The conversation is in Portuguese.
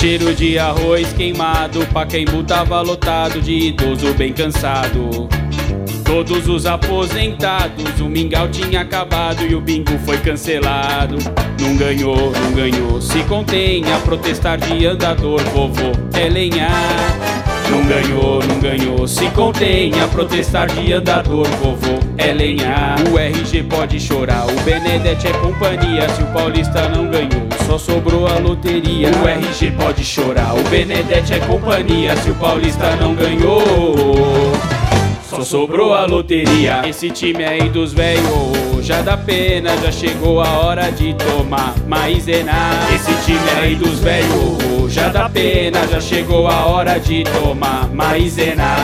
Cheiro de arroz queimado, Pacaembu tava lotado de idoso bem cansado. Todos os aposentados, o mingau tinha acabado e o bingo foi cancelado. Não ganhou, não ganhou, se contém a protestar de andador, vovô é lenhar. Ganhou, não ganhou, se contém a protestar de andador, vovô é lenhar. O RG pode chorar, o Benedetti é companhia, se o Paulista não ganhou, só sobrou a loteria. O RG pode chorar, o Benedetti é companhia, se o Paulista não ganhou. Só sobrou a loteria. Esse time aí dos velhos já dá pena, já chegou a hora de tomar maisena. Esse time aí dos velhos já dá pena, já chegou a hora de tomar maisena.